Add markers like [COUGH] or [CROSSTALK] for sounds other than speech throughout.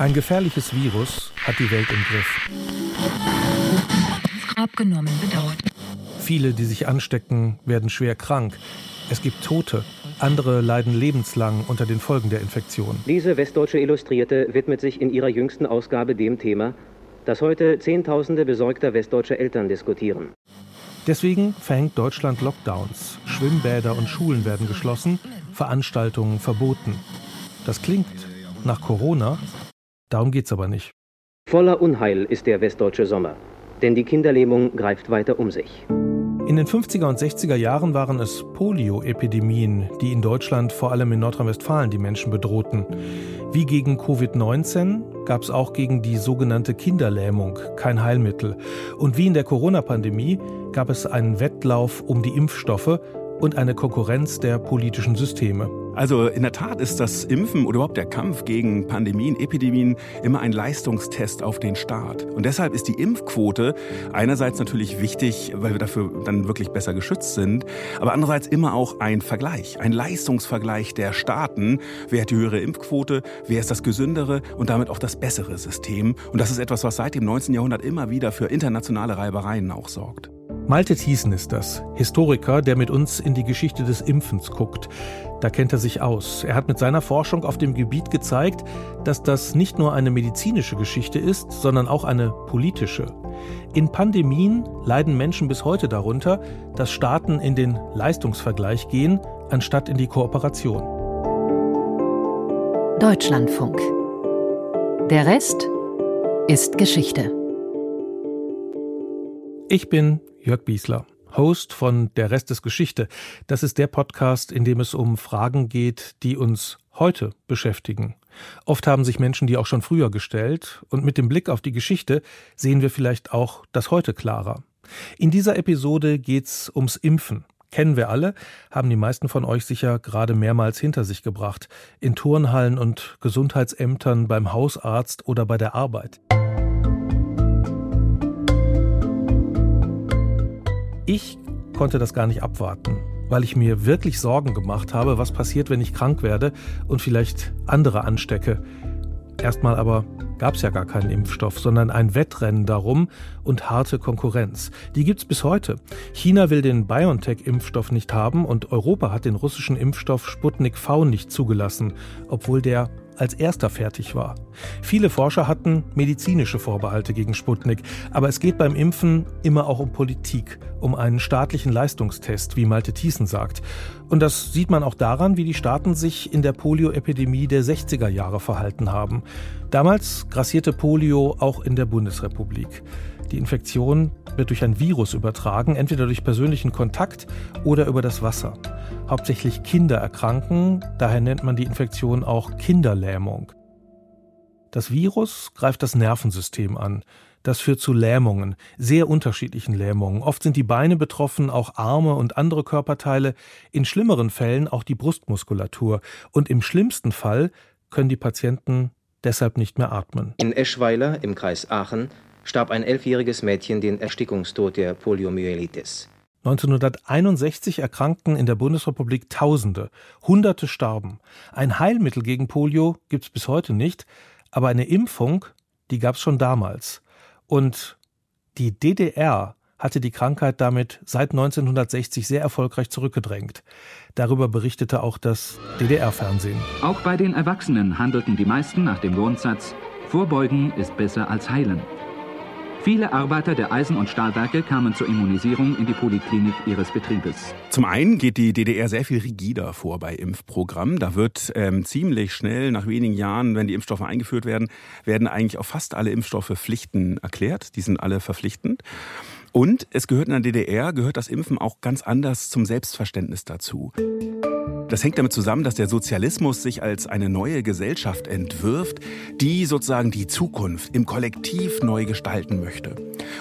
Ein gefährliches Virus hat die Welt im Griff. Abgenommen bedauert. Viele, die sich anstecken, werden schwer krank. Es gibt Tote. Andere leiden lebenslang unter den Folgen der Infektion. Diese Westdeutsche Illustrierte widmet sich in ihrer jüngsten Ausgabe dem Thema, das heute Zehntausende besorgter westdeutscher Eltern diskutieren. Deswegen verhängt Deutschland Lockdowns. Schwimmbäder und Schulen werden geschlossen, Veranstaltungen verboten. Das klingt nach Corona, darum geht's aber nicht. Voller Unheil ist der westdeutsche Sommer, denn die Kinderlähmung greift weiter um sich. In den 50er und 60er Jahren waren es Polio-Epidemien, die in Deutschland, vor allem in Nordrhein-Westfalen, die Menschen bedrohten. Wie gegen Covid-19 gab es auch gegen die sogenannte Kinderlähmung kein Heilmittel. Und wie in der Corona-Pandemie gab es einen Wettlauf um die Impfstoffe und eine Konkurrenz der politischen Systeme. Also in der Tat ist das Impfen oder überhaupt der Kampf gegen Pandemien, Epidemien immer ein Leistungstest auf den Staat. Und deshalb ist die Impfquote einerseits natürlich wichtig, weil wir dafür dann wirklich besser geschützt sind, aber andererseits immer auch ein Vergleich, ein Leistungsvergleich der Staaten. Wer hat die höhere Impfquote, wer ist das gesündere und damit auch das bessere System. Und das ist etwas, was seit dem 19. Jahrhundert immer wieder für internationale Reibereien auch sorgt. Malte Thiessen ist das, Historiker, der mit uns in die Geschichte des Impfens guckt. Da kennt er sich aus. Er hat mit seiner Forschung auf dem Gebiet gezeigt, dass das nicht nur eine medizinische Geschichte ist, sondern auch eine politische. In Pandemien leiden Menschen bis heute darunter, dass Staaten in den Leistungsvergleich gehen, anstatt in die Kooperation. Deutschlandfunk. Der Rest ist Geschichte. Ich bin Jörg Biesler. Host von Der Rest ist Geschichte. Das ist der Podcast, in dem es um Fragen geht, die uns heute beschäftigen. Oft haben sich Menschen die auch schon früher gestellt und mit dem Blick auf die Geschichte sehen wir vielleicht auch das heute klarer. In dieser Episode geht's ums Impfen. Kennen wir alle, haben die meisten von euch sicher gerade mehrmals hinter sich gebracht. In Turnhallen und Gesundheitsämtern, beim Hausarzt oder bei der Arbeit. Ich konnte das gar nicht abwarten, weil ich mir wirklich Sorgen gemacht habe, was passiert, wenn ich krank werde und vielleicht andere anstecke. Erstmal aber gab es ja gar keinen Impfstoff, sondern ein Wettrennen darum und harte Konkurrenz. Die gibt's bis heute. China will den BioNTech-Impfstoff nicht haben und Europa hat den russischen Impfstoff Sputnik V nicht zugelassen, obwohl der als erster fertig war. Viele Forscher hatten medizinische Vorbehalte gegen Sputnik, aber es geht beim Impfen immer auch um Politik, um einen staatlichen Leistungstest, wie Malte Thiessen sagt. Und das sieht man auch daran, wie die Staaten sich in der Polioepidemie der 60er Jahre verhalten haben. Damals grassierte Polio auch in der Bundesrepublik. Die Infektion wird durch ein Virus übertragen, entweder durch persönlichen Kontakt oder über das Wasser. Hauptsächlich Kinder erkranken, daher nennt man die Infektion auch Kinderlähmung. Das Virus greift das Nervensystem an. Das führt zu Lähmungen, sehr unterschiedlichen Lähmungen. Oft sind die Beine betroffen, auch Arme und andere Körperteile, in schlimmeren Fällen auch die Brustmuskulatur. Und im schlimmsten Fall können die Patienten deshalb nicht mehr atmen. In Eschweiler im Kreis Aachen starb ein elfjähriges Mädchen den Erstickungstod der Poliomyelitis. 1961 erkrankten in der Bundesrepublik Tausende, Hunderte starben. Ein Heilmittel gegen Polio gibt es bis heute nicht, aber eine Impfung, die gab es schon damals. Und die DDR hatte die Krankheit damit seit 1960 sehr erfolgreich zurückgedrängt. Darüber berichtete auch das DDR-Fernsehen. Auch bei den Erwachsenen handelten die meisten nach dem Grundsatz, Vorbeugen ist besser als heilen. Viele Arbeiter der Eisen- und Stahlwerke kamen zur Immunisierung in die Poliklinik ihres Betriebes. Zum einen geht die DDR sehr viel rigider vor bei Impfprogrammen. Da wird ähm, ziemlich schnell, nach wenigen Jahren, wenn die Impfstoffe eingeführt werden, werden eigentlich auf fast alle Impfstoffe Pflichten erklärt. Die sind alle verpflichtend. Und es gehört in der DDR, gehört das Impfen auch ganz anders zum Selbstverständnis dazu. Das hängt damit zusammen, dass der Sozialismus sich als eine neue Gesellschaft entwirft, die sozusagen die Zukunft im Kollektiv neu gestalten möchte.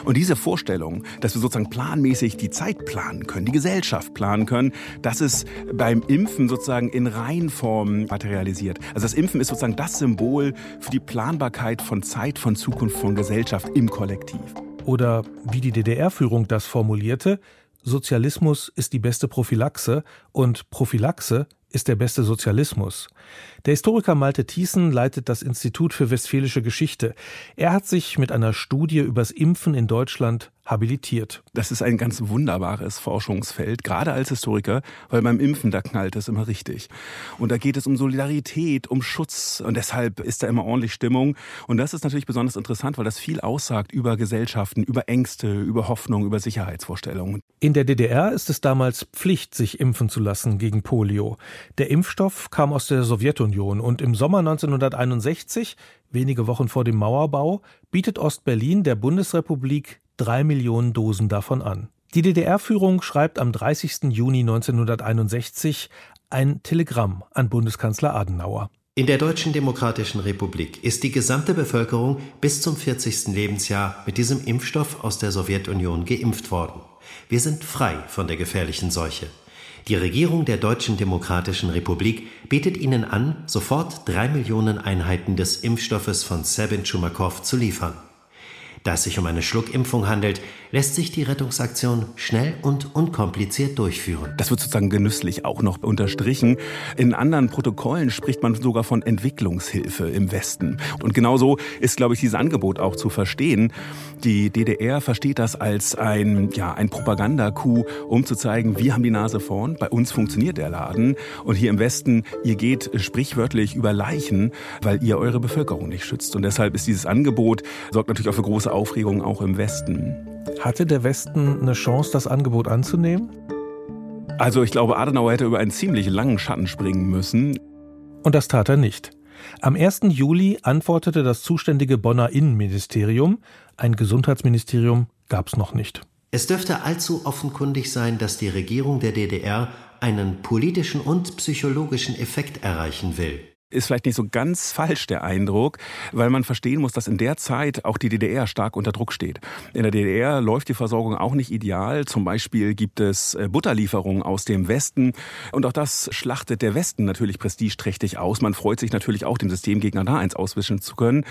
Und diese Vorstellung, dass wir sozusagen planmäßig die Zeit planen können, die Gesellschaft planen können, das ist beim Impfen sozusagen in Reihenform materialisiert. Also das Impfen ist sozusagen das Symbol für die Planbarkeit von Zeit, von Zukunft, von Gesellschaft im Kollektiv. Oder wie die DDR-Führung das formulierte, Sozialismus ist die beste Prophylaxe und Prophylaxe ist der beste Sozialismus. Der Historiker Malte Thiessen leitet das Institut für Westfälische Geschichte. Er hat sich mit einer Studie übers Impfen in Deutschland habilitiert. Das ist ein ganz wunderbares Forschungsfeld, gerade als Historiker, weil beim Impfen, da knallt es immer richtig. Und da geht es um Solidarität, um Schutz und deshalb ist da immer ordentlich Stimmung. Und das ist natürlich besonders interessant, weil das viel aussagt über Gesellschaften, über Ängste, über Hoffnung, über Sicherheitsvorstellungen. In der DDR ist es damals Pflicht, sich impfen zu lassen gegen Polio. Der Impfstoff kam aus der Sowjetunion und im Sommer 1961, wenige Wochen vor dem Mauerbau, bietet Ostberlin der Bundesrepublik drei Millionen Dosen davon an. Die DDR-Führung schreibt am 30. Juni 1961 ein Telegramm an Bundeskanzler Adenauer. In der Deutschen Demokratischen Republik ist die gesamte Bevölkerung bis zum 40. Lebensjahr mit diesem Impfstoff aus der Sowjetunion geimpft worden. Wir sind frei von der gefährlichen Seuche. Die Regierung der Deutschen Demokratischen Republik bietet Ihnen an, sofort drei Millionen Einheiten des Impfstoffes von Sabin Chumakov zu liefern. Da es sich um eine Schluckimpfung handelt, lässt sich die Rettungsaktion schnell und unkompliziert durchführen. Das wird sozusagen genüsslich auch noch unterstrichen. In anderen Protokollen spricht man sogar von Entwicklungshilfe im Westen. Und genauso ist, glaube ich, dieses Angebot auch zu verstehen. Die DDR versteht das als ein, ja, ein Propagandacoup, um zu zeigen, wir haben die Nase vorn, bei uns funktioniert der Laden. Und hier im Westen, ihr geht sprichwörtlich über Leichen, weil ihr eure Bevölkerung nicht schützt. Und deshalb ist dieses Angebot, sorgt natürlich auch für große Aufregung auch im Westen. Hatte der Westen eine Chance, das Angebot anzunehmen? Also ich glaube, Adenauer hätte über einen ziemlich langen Schatten springen müssen. Und das tat er nicht. Am 1. Juli antwortete das zuständige Bonner Innenministerium, ein Gesundheitsministerium gab es noch nicht. Es dürfte allzu offenkundig sein, dass die Regierung der DDR einen politischen und psychologischen Effekt erreichen will ist vielleicht nicht so ganz falsch der Eindruck, weil man verstehen muss, dass in der Zeit auch die DDR stark unter Druck steht. In der DDR läuft die Versorgung auch nicht ideal. Zum Beispiel gibt es äh, Butterlieferungen aus dem Westen und auch das schlachtet der Westen natürlich prestigeträchtig aus. Man freut sich natürlich auch, dem Systemgegner da eins auswischen zu können.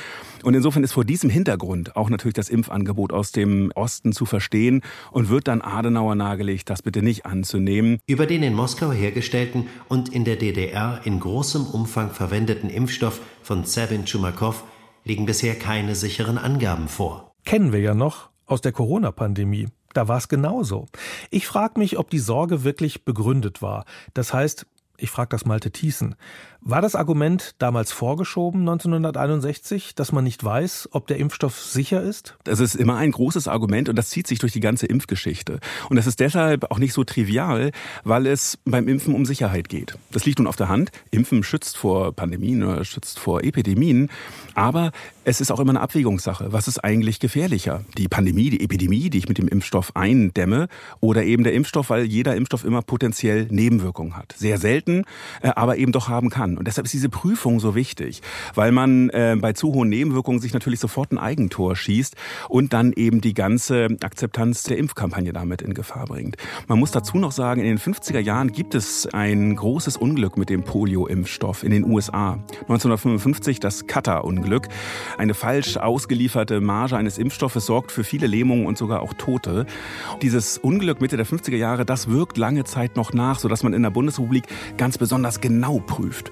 Und insofern ist vor diesem Hintergrund auch natürlich das Impfangebot aus dem Osten zu verstehen und wird dann Adenauer nahegelegt, das bitte nicht anzunehmen. Über den in Moskau hergestellten und in der DDR in großem Umfang verwendeten Impfstoff von Sabin Chumakov liegen bisher keine sicheren Angaben vor. Kennen wir ja noch aus der Corona-Pandemie. Da war es genauso. Ich frage mich, ob die Sorge wirklich begründet war. Das heißt, ich frage das Malte Thiessen. War das Argument damals vorgeschoben, 1961, dass man nicht weiß, ob der Impfstoff sicher ist? Das ist immer ein großes Argument und das zieht sich durch die ganze Impfgeschichte. Und das ist deshalb auch nicht so trivial, weil es beim Impfen um Sicherheit geht. Das liegt nun auf der Hand. Impfen schützt vor Pandemien oder schützt vor Epidemien. Aber es ist auch immer eine Abwägungssache. Was ist eigentlich gefährlicher? Die Pandemie, die Epidemie, die ich mit dem Impfstoff eindämme oder eben der Impfstoff, weil jeder Impfstoff immer potenziell Nebenwirkungen hat. Sehr selten, äh, aber eben doch haben kann. Und deshalb ist diese Prüfung so wichtig, weil man äh, bei zu hohen Nebenwirkungen sich natürlich sofort ein Eigentor schießt und dann eben die ganze Akzeptanz der Impfkampagne damit in Gefahr bringt. Man muss dazu noch sagen, in den 50er Jahren gibt es ein großes Unglück mit dem Polio-Impfstoff in den USA. 1955 das Qatar-Unglück. Eine falsch ausgelieferte Marge eines Impfstoffes sorgt für viele Lähmungen und sogar auch Tote. Dieses Unglück Mitte der 50er Jahre, das wirkt lange Zeit noch nach, sodass man in der Bundesrepublik ganz besonders genau prüft.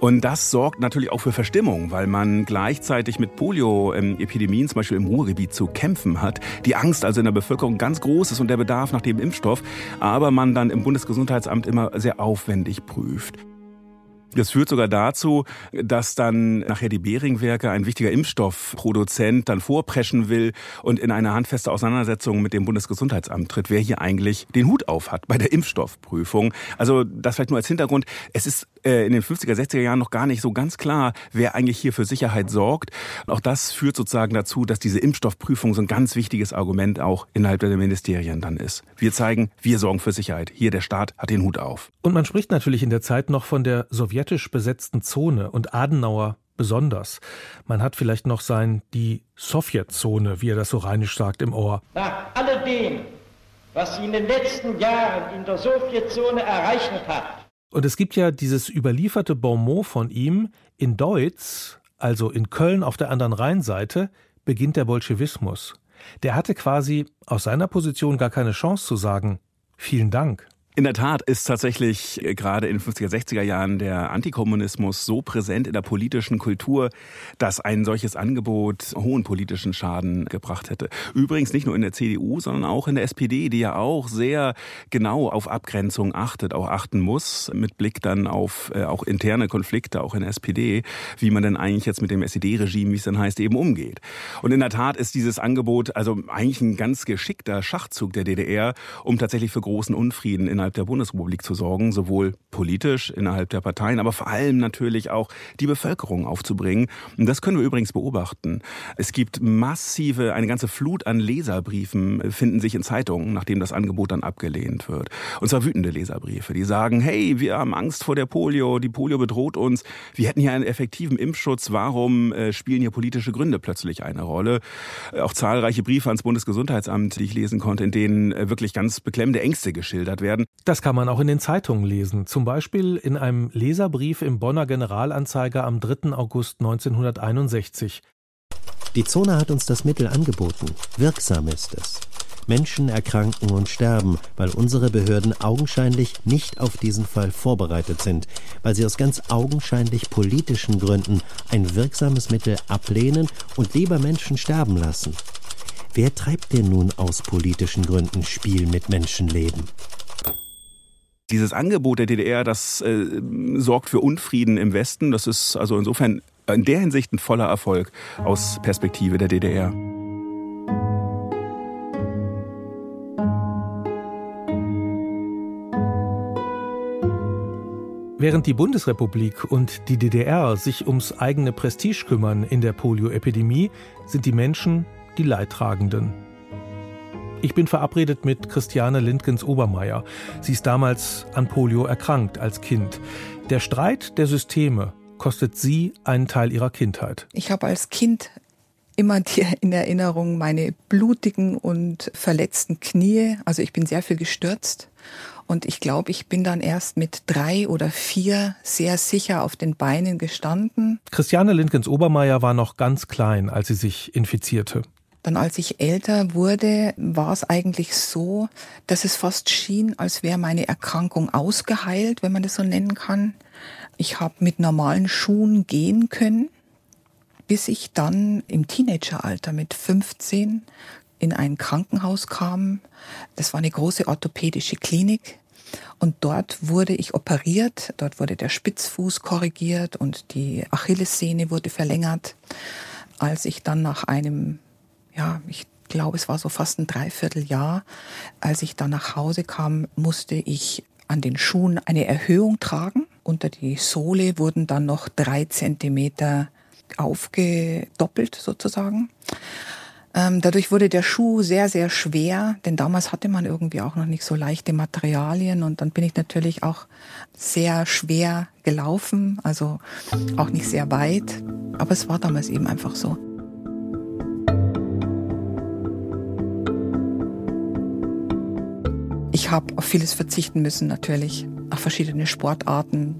Und das sorgt natürlich auch für Verstimmung, weil man gleichzeitig mit Polio-Epidemien, zum Beispiel im Ruhrgebiet, zu kämpfen hat. Die Angst also in der Bevölkerung ganz groß ist und der Bedarf nach dem Impfstoff, aber man dann im Bundesgesundheitsamt immer sehr aufwendig prüft. Das führt sogar dazu, dass dann nachher die Behring-Werke, ein wichtiger Impfstoffproduzent, dann vorpreschen will und in eine handfeste Auseinandersetzung mit dem Bundesgesundheitsamt tritt, wer hier eigentlich den Hut auf hat bei der Impfstoffprüfung. Also das vielleicht nur als Hintergrund. Es ist äh, in den 50er, 60er Jahren noch gar nicht so ganz klar, wer eigentlich hier für Sicherheit sorgt. Und auch das führt sozusagen dazu, dass diese Impfstoffprüfung so ein ganz wichtiges Argument auch innerhalb der Ministerien dann ist. Wir zeigen, wir sorgen für Sicherheit. Hier der Staat hat den Hut auf. Und man spricht natürlich in der Zeit noch von der sowjetisch besetzten Zone und Adenauer besonders. Man hat vielleicht noch sein die Sowjetzone, wie er das so rheinisch sagt, im Ohr. Nach alledem, was sie in den letzten Jahren in der Sowjetzone erreicht hat, und es gibt ja dieses überlieferte Bonmot von ihm, in Deutz, also in Köln auf der anderen Rheinseite, beginnt der Bolschewismus. Der hatte quasi aus seiner Position gar keine Chance zu sagen, vielen Dank. In der Tat ist tatsächlich äh, gerade in den 50er, 60er Jahren der Antikommunismus so präsent in der politischen Kultur, dass ein solches Angebot hohen politischen Schaden gebracht hätte. Übrigens nicht nur in der CDU, sondern auch in der SPD, die ja auch sehr genau auf Abgrenzung achtet, auch achten muss, mit Blick dann auf äh, auch interne Konflikte, auch in der SPD, wie man denn eigentlich jetzt mit dem SED-Regime, wie es dann heißt, eben umgeht. Und in der Tat ist dieses Angebot also eigentlich ein ganz geschickter Schachzug der DDR, um tatsächlich für großen Unfrieden in innerhalb der Bundesrepublik zu sorgen, sowohl politisch innerhalb der Parteien, aber vor allem natürlich auch die Bevölkerung aufzubringen. Und das können wir übrigens beobachten. Es gibt massive, eine ganze Flut an Leserbriefen finden sich in Zeitungen, nachdem das Angebot dann abgelehnt wird. Und zwar wütende Leserbriefe, die sagen, hey, wir haben Angst vor der Polio, die Polio bedroht uns, wir hätten hier einen effektiven Impfschutz, warum äh, spielen hier politische Gründe plötzlich eine Rolle? Auch zahlreiche Briefe ans Bundesgesundheitsamt, die ich lesen konnte, in denen äh, wirklich ganz beklemmende Ängste geschildert werden. Das kann man auch in den Zeitungen lesen, zum Beispiel in einem Leserbrief im Bonner Generalanzeiger am 3. August 1961. Die Zone hat uns das Mittel angeboten. Wirksam ist es. Menschen erkranken und sterben, weil unsere Behörden augenscheinlich nicht auf diesen Fall vorbereitet sind, weil sie aus ganz augenscheinlich politischen Gründen ein wirksames Mittel ablehnen und lieber Menschen sterben lassen. Wer treibt denn nun aus politischen Gründen Spiel mit Menschenleben? Dieses Angebot der DDR, das äh, sorgt für Unfrieden im Westen. Das ist also insofern in der Hinsicht ein voller Erfolg aus Perspektive der DDR. Während die Bundesrepublik und die DDR sich ums eigene Prestige kümmern in der Polioepidemie, sind die Menschen die Leidtragenden. Ich bin verabredet mit Christiane Lindgens Obermeier. Sie ist damals an Polio erkrankt als Kind. Der Streit der Systeme kostet sie einen Teil ihrer Kindheit. Ich habe als Kind immer die in Erinnerung meine blutigen und verletzten Knie. Also ich bin sehr viel gestürzt. Und ich glaube, ich bin dann erst mit drei oder vier sehr sicher auf den Beinen gestanden. Christiane Lindgens Obermeier war noch ganz klein, als sie sich infizierte. Dann als ich älter wurde, war es eigentlich so, dass es fast schien, als wäre meine Erkrankung ausgeheilt, wenn man das so nennen kann. Ich habe mit normalen Schuhen gehen können, bis ich dann im Teenageralter mit 15 in ein Krankenhaus kam. Das war eine große orthopädische Klinik. Und dort wurde ich operiert, dort wurde der Spitzfuß korrigiert und die Achillessehne wurde verlängert. Als ich dann nach einem ja, ich glaube, es war so fast ein Dreivierteljahr. Als ich dann nach Hause kam, musste ich an den Schuhen eine Erhöhung tragen. Unter die Sohle wurden dann noch drei Zentimeter aufgedoppelt sozusagen. Ähm, dadurch wurde der Schuh sehr, sehr schwer, denn damals hatte man irgendwie auch noch nicht so leichte Materialien und dann bin ich natürlich auch sehr schwer gelaufen, also auch nicht sehr weit, aber es war damals eben einfach so. Ich habe auf vieles verzichten müssen natürlich, auf verschiedene Sportarten.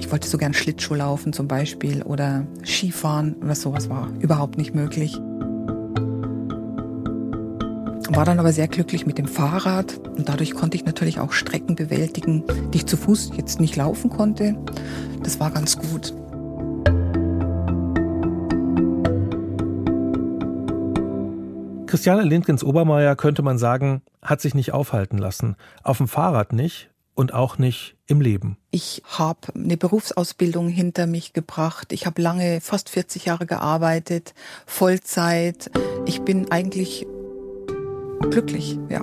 Ich wollte so gern Schlittschuh laufen zum Beispiel oder Skifahren oder sowas war überhaupt nicht möglich. War dann aber sehr glücklich mit dem Fahrrad und dadurch konnte ich natürlich auch Strecken bewältigen, die ich zu Fuß jetzt nicht laufen konnte. Das war ganz gut. Christiane Lindgens Obermeier könnte man sagen, hat sich nicht aufhalten lassen. Auf dem Fahrrad nicht und auch nicht im Leben. Ich habe eine Berufsausbildung hinter mich gebracht. Ich habe lange, fast 40 Jahre gearbeitet, Vollzeit. Ich bin eigentlich glücklich, ja.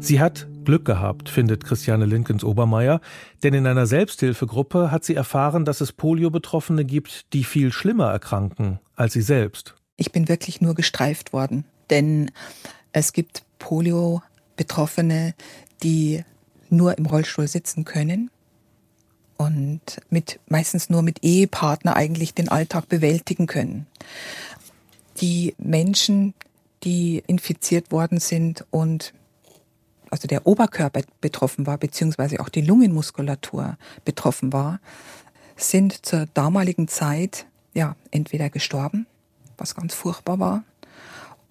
Sie hat Glück gehabt, findet Christiane Lindgens Obermeier, denn in einer Selbsthilfegruppe hat sie erfahren, dass es Polio-Betroffene gibt, die viel schlimmer erkranken als sie selbst. Ich bin wirklich nur gestreift worden. Denn es gibt Polio-Betroffene, die nur im Rollstuhl sitzen können und mit, meistens nur mit Ehepartner eigentlich den Alltag bewältigen können. Die Menschen, die infiziert worden sind und also der Oberkörper betroffen war, beziehungsweise auch die Lungenmuskulatur betroffen war, sind zur damaligen Zeit ja entweder gestorben, was ganz furchtbar war,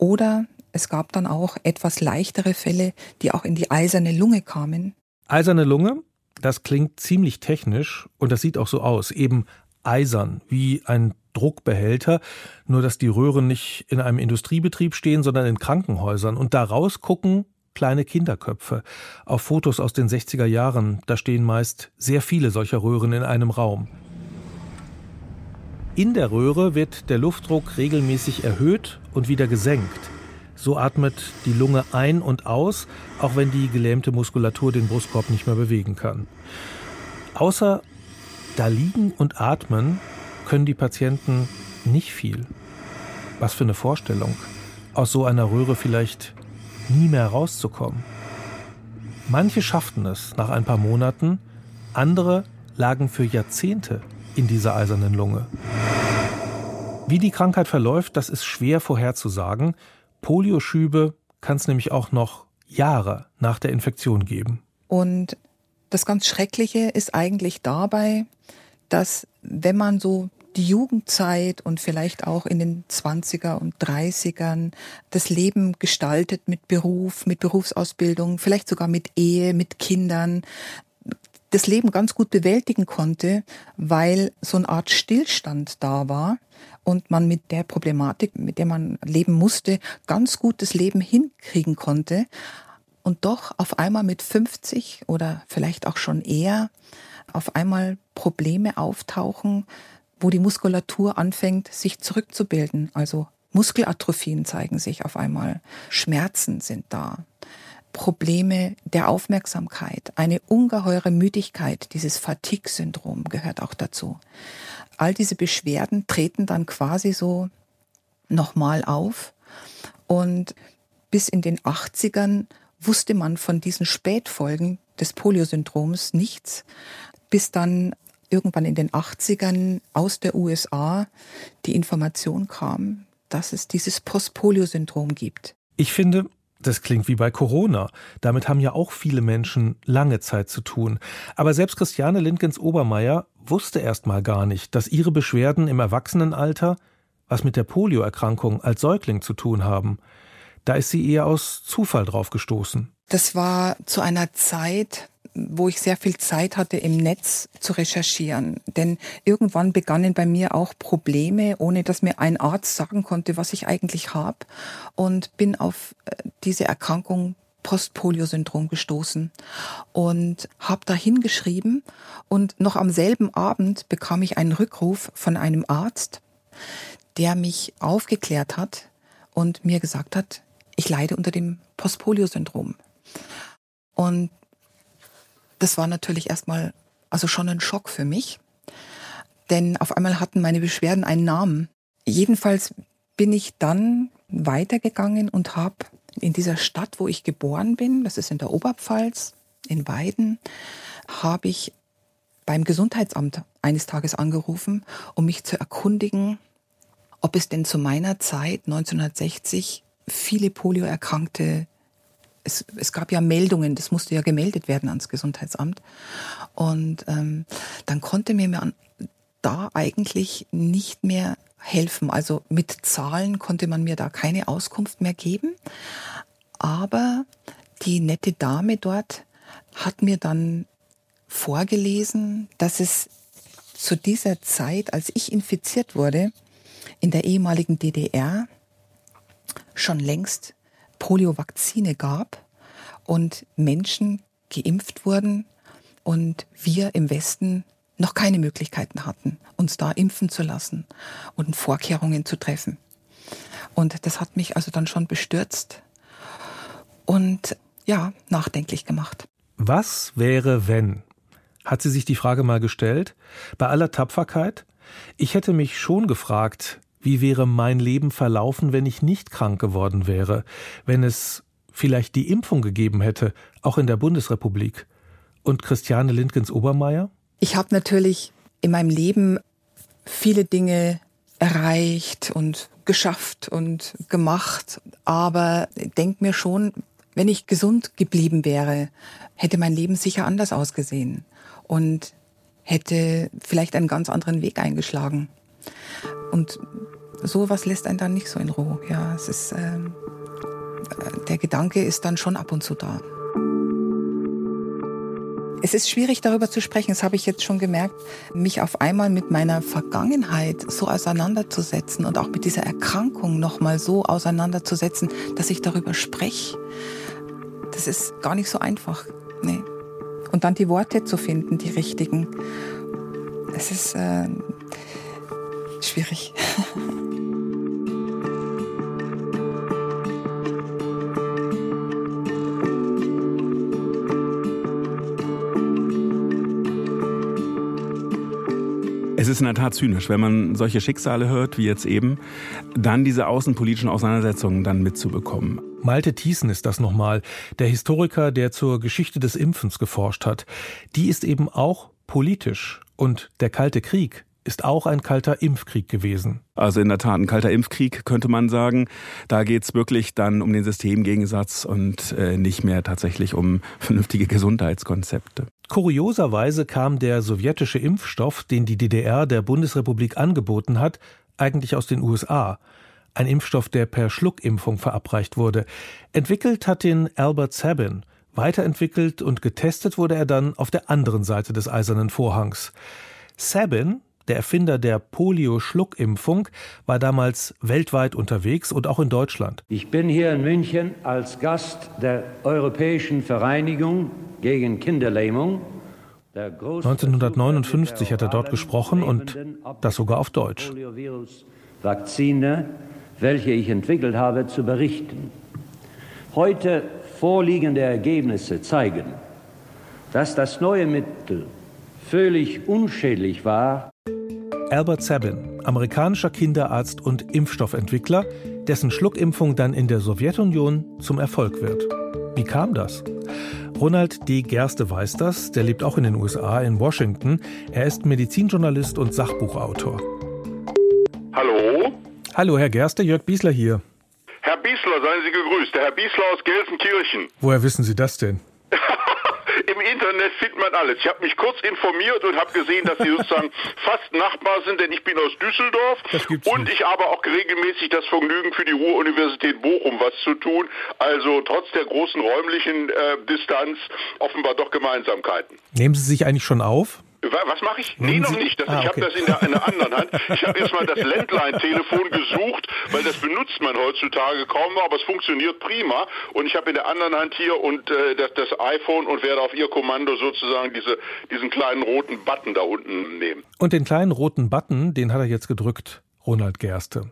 oder es gab dann auch etwas leichtere Fälle, die auch in die eiserne Lunge kamen. Eiserne Lunge, das klingt ziemlich technisch und das sieht auch so aus, eben eisern, wie ein Druckbehälter, nur dass die Röhren nicht in einem Industriebetrieb stehen, sondern in Krankenhäusern und da rausgucken kleine Kinderköpfe. Auf Fotos aus den 60er Jahren, da stehen meist sehr viele solcher Röhren in einem Raum. In der Röhre wird der Luftdruck regelmäßig erhöht und wieder gesenkt. So atmet die Lunge ein und aus, auch wenn die gelähmte Muskulatur den Brustkorb nicht mehr bewegen kann. Außer da liegen und atmen können die Patienten nicht viel. Was für eine Vorstellung, aus so einer Röhre vielleicht nie mehr rauszukommen. Manche schafften es nach ein paar Monaten, andere lagen für Jahrzehnte in dieser eisernen Lunge. Wie die Krankheit verläuft, das ist schwer vorherzusagen. Polioschübe kann es nämlich auch noch Jahre nach der Infektion geben. Und das ganz Schreckliche ist eigentlich dabei, dass wenn man so die Jugendzeit und vielleicht auch in den 20er und 30ern das Leben gestaltet mit Beruf, mit Berufsausbildung, vielleicht sogar mit Ehe, mit Kindern, das Leben ganz gut bewältigen konnte, weil so eine Art Stillstand da war und man mit der Problematik, mit der man leben musste, ganz gut das Leben hinkriegen konnte. Und doch auf einmal mit 50 oder vielleicht auch schon eher auf einmal Probleme auftauchen, wo die Muskulatur anfängt, sich zurückzubilden. Also Muskelatrophien zeigen sich auf einmal, Schmerzen sind da. Probleme der Aufmerksamkeit, eine ungeheure Müdigkeit, dieses Fatigue-Syndrom gehört auch dazu. All diese Beschwerden treten dann quasi so nochmal auf und bis in den 80ern wusste man von diesen Spätfolgen des Poliosyndroms nichts, bis dann irgendwann in den 80ern aus der USA die Information kam, dass es dieses Postpolio-Syndrom gibt. Ich finde, das klingt wie bei Corona. Damit haben ja auch viele Menschen lange Zeit zu tun. Aber selbst Christiane Lindgens Obermeier wusste erst mal gar nicht, dass ihre Beschwerden im Erwachsenenalter was mit der Polioerkrankung als Säugling zu tun haben. Da ist sie eher aus Zufall drauf gestoßen. Das war zu einer Zeit, wo ich sehr viel Zeit hatte, im Netz zu recherchieren. Denn irgendwann begannen bei mir auch Probleme, ohne dass mir ein Arzt sagen konnte, was ich eigentlich habe. Und bin auf äh, diese Erkrankung Postpolio-Syndrom gestoßen und habe da hingeschrieben. Und noch am selben Abend bekam ich einen Rückruf von einem Arzt, der mich aufgeklärt hat und mir gesagt hat, ich leide unter dem Postpolio-Syndrom. Und das war natürlich erstmal also schon ein Schock für mich, denn auf einmal hatten meine Beschwerden einen Namen. Jedenfalls bin ich dann weitergegangen und habe in dieser Stadt, wo ich geboren bin, das ist in der Oberpfalz, in Weiden, habe ich beim Gesundheitsamt eines Tages angerufen, um mich zu erkundigen, ob es denn zu meiner Zeit 1960 viele Polioerkrankte es, es gab ja Meldungen, das musste ja gemeldet werden ans Gesundheitsamt. Und ähm, dann konnte mir man da eigentlich nicht mehr helfen. Also mit Zahlen konnte man mir da keine Auskunft mehr geben. Aber die nette Dame dort hat mir dann vorgelesen, dass es zu dieser Zeit, als ich infiziert wurde, in der ehemaligen DDR schon längst Poliovakzine gab und Menschen geimpft wurden und wir im Westen noch keine Möglichkeiten hatten, uns da impfen zu lassen und Vorkehrungen zu treffen. Und das hat mich also dann schon bestürzt und ja, nachdenklich gemacht. Was wäre, wenn? Hat sie sich die Frage mal gestellt? Bei aller Tapferkeit? Ich hätte mich schon gefragt, wie wäre mein Leben verlaufen, wenn ich nicht krank geworden wäre, wenn es vielleicht die Impfung gegeben hätte, auch in der Bundesrepublik? Und Christiane Lindgens Obermeier? Ich habe natürlich in meinem Leben viele Dinge erreicht und geschafft und gemacht, aber denk mir schon, wenn ich gesund geblieben wäre, hätte mein Leben sicher anders ausgesehen und hätte vielleicht einen ganz anderen Weg eingeschlagen. Und sowas lässt einen dann nicht so in Ruhe. Ja, es ist, ähm, der Gedanke ist dann schon ab und zu da. es ist schwierig darüber zu sprechen, das habe ich jetzt schon gemerkt, mich auf einmal mit meiner Vergangenheit so auseinanderzusetzen und auch mit dieser Erkrankung nochmal so auseinanderzusetzen, dass ich darüber spreche. Das ist gar nicht so einfach. Nee. Und dann die Worte zu finden, die richtigen. Es ist äh, schwierig. Es ist in der Tat zynisch, wenn man solche Schicksale hört, wie jetzt eben, dann diese außenpolitischen Auseinandersetzungen dann mitzubekommen. Malte Thiessen ist das nochmal, der Historiker, der zur Geschichte des Impfens geforscht hat. Die ist eben auch politisch. Und der Kalte Krieg ist auch ein kalter Impfkrieg gewesen. Also in der Tat ein kalter Impfkrieg könnte man sagen. Da geht's wirklich dann um den Systemgegensatz und äh, nicht mehr tatsächlich um vernünftige Gesundheitskonzepte. Kurioserweise kam der sowjetische Impfstoff, den die DDR der Bundesrepublik angeboten hat, eigentlich aus den USA. Ein Impfstoff, der per Schluckimpfung verabreicht wurde. Entwickelt hat ihn Albert Sabin. Weiterentwickelt und getestet wurde er dann auf der anderen Seite des eisernen Vorhangs. Sabin, der Erfinder der Polio-Schluckimpfung, war damals weltweit unterwegs und auch in Deutschland. Ich bin hier in München als Gast der Europäischen Vereinigung gegen Kinderlähmung. 1959 hat er dort gesprochen und das sogar auf Deutsch. Vakzine, welche ich entwickelt habe, zu berichten. Heute vorliegende Ergebnisse zeigen, dass das neue Mittel völlig unschädlich war Albert Sabin, amerikanischer Kinderarzt und Impfstoffentwickler, dessen Schluckimpfung dann in der Sowjetunion zum Erfolg wird. Wie kam das? Ronald D. Gerste weiß das, der lebt auch in den USA, in Washington. Er ist Medizinjournalist und Sachbuchautor. Hallo? Hallo, Herr Gerste, Jörg Biesler hier. Herr Biesler, seien Sie gegrüßt. Der Herr Biesler aus Gelsenkirchen. Woher wissen Sie das denn? [LAUGHS] Im Internet findet man alles. Ich habe mich kurz informiert und habe gesehen, dass Sie sozusagen [LAUGHS] fast Nachbar sind, denn ich bin aus Düsseldorf und nicht. ich habe auch regelmäßig das Vergnügen für die Ruhr-Universität Bochum was zu tun. Also trotz der großen räumlichen äh, Distanz offenbar doch Gemeinsamkeiten. Nehmen Sie sich eigentlich schon auf? Was mache ich? Nee, noch nicht. Das, Ah, ich okay. habe das in der, in der anderen Hand. Ich habe jetzt mal das Landline-Telefon gesucht, weil das benutzt man heutzutage kaum noch, aber es funktioniert prima. Und ich habe in der anderen Hand hier und äh, das, das iPhone und werde auf Ihr Kommando sozusagen diese, diesen kleinen roten Button da unten nehmen. Und den kleinen roten Button, den hat er jetzt gedrückt, Ronald Gerste.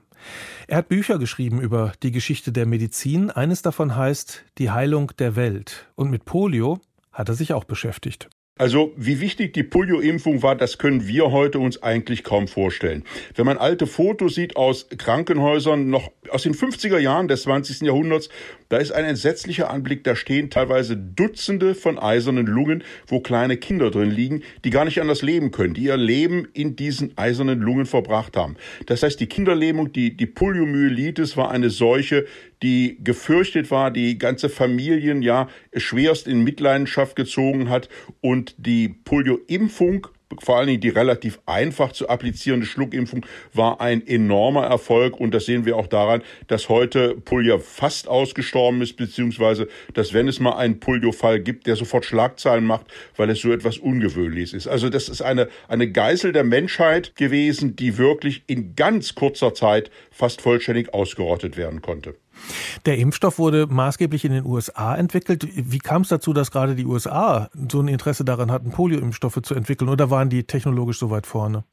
Er hat Bücher geschrieben über die Geschichte der Medizin. Eines davon heißt Die Heilung der Welt. Und mit Polio hat er sich auch beschäftigt. Also wie wichtig die Polio-Impfung war, das können wir heute uns eigentlich kaum vorstellen. Wenn man alte Fotos sieht aus Krankenhäusern, noch aus den 50er Jahren des 20. Jahrhunderts, da ist ein entsetzlicher Anblick, da stehen teilweise Dutzende von eisernen Lungen, wo kleine Kinder drin liegen, die gar nicht anders leben können, die ihr Leben in diesen eisernen Lungen verbracht haben. Das heißt, die Kinderlähmung, die, die Poliomyelitis war eine Seuche, die gefürchtet war, die ganze Familien ja schwerst in Mitleidenschaft gezogen hat und die Polio-Impfung vor allen Dingen die relativ einfach zu applizierende Schluckimpfung war ein enormer Erfolg und das sehen wir auch daran, dass heute Polio fast ausgestorben ist, beziehungsweise dass wenn es mal einen Polio-Fall gibt, der sofort Schlagzeilen macht, weil es so etwas Ungewöhnliches ist. Also das ist eine, eine Geißel der Menschheit gewesen, die wirklich in ganz kurzer Zeit fast vollständig ausgerottet werden konnte. Der Impfstoff wurde maßgeblich in den USA entwickelt. Wie kam es dazu, dass gerade die USA so ein Interesse daran hatten, Polio-Impfstoffe zu entwickeln? Oder waren die technologisch so weit vorne?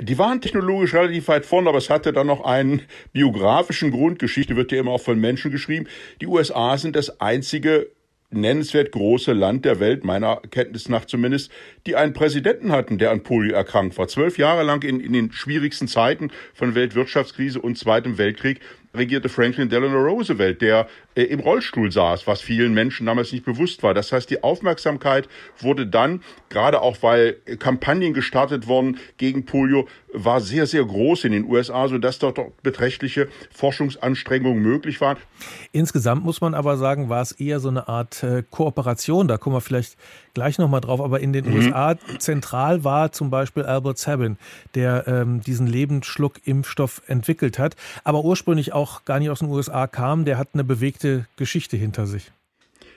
Die waren technologisch relativ weit vorne, aber es hatte dann noch einen biografischen Grund. Geschichte wird ja immer auch von Menschen geschrieben. Die USA sind das einzige nennenswert große Land der Welt, meiner Kenntnis nach zumindest, die einen Präsidenten hatten, der an Polio erkrankt war. Zwölf Jahre lang in, in den schwierigsten Zeiten von Weltwirtschaftskrise und Zweitem Weltkrieg regierte Franklin Delano Roosevelt, der äh, im Rollstuhl saß, was vielen Menschen damals nicht bewusst war. Das heißt, die Aufmerksamkeit wurde dann, gerade auch weil Kampagnen gestartet wurden gegen Polio, war sehr, sehr groß in den USA, sodass dort beträchtliche Forschungsanstrengungen möglich waren. Insgesamt muss man aber sagen, war es eher so eine Art äh, Kooperation. Da kommen wir vielleicht gleich nochmal drauf. Aber in den Mhm. USA zentral war zum Beispiel Albert Sabin, der ähm, diesen Lebensschluck-Impfstoff entwickelt hat, aber ursprünglich auch gar nicht aus den USA kam. Der hat eine bewegte Geschichte hinter sich.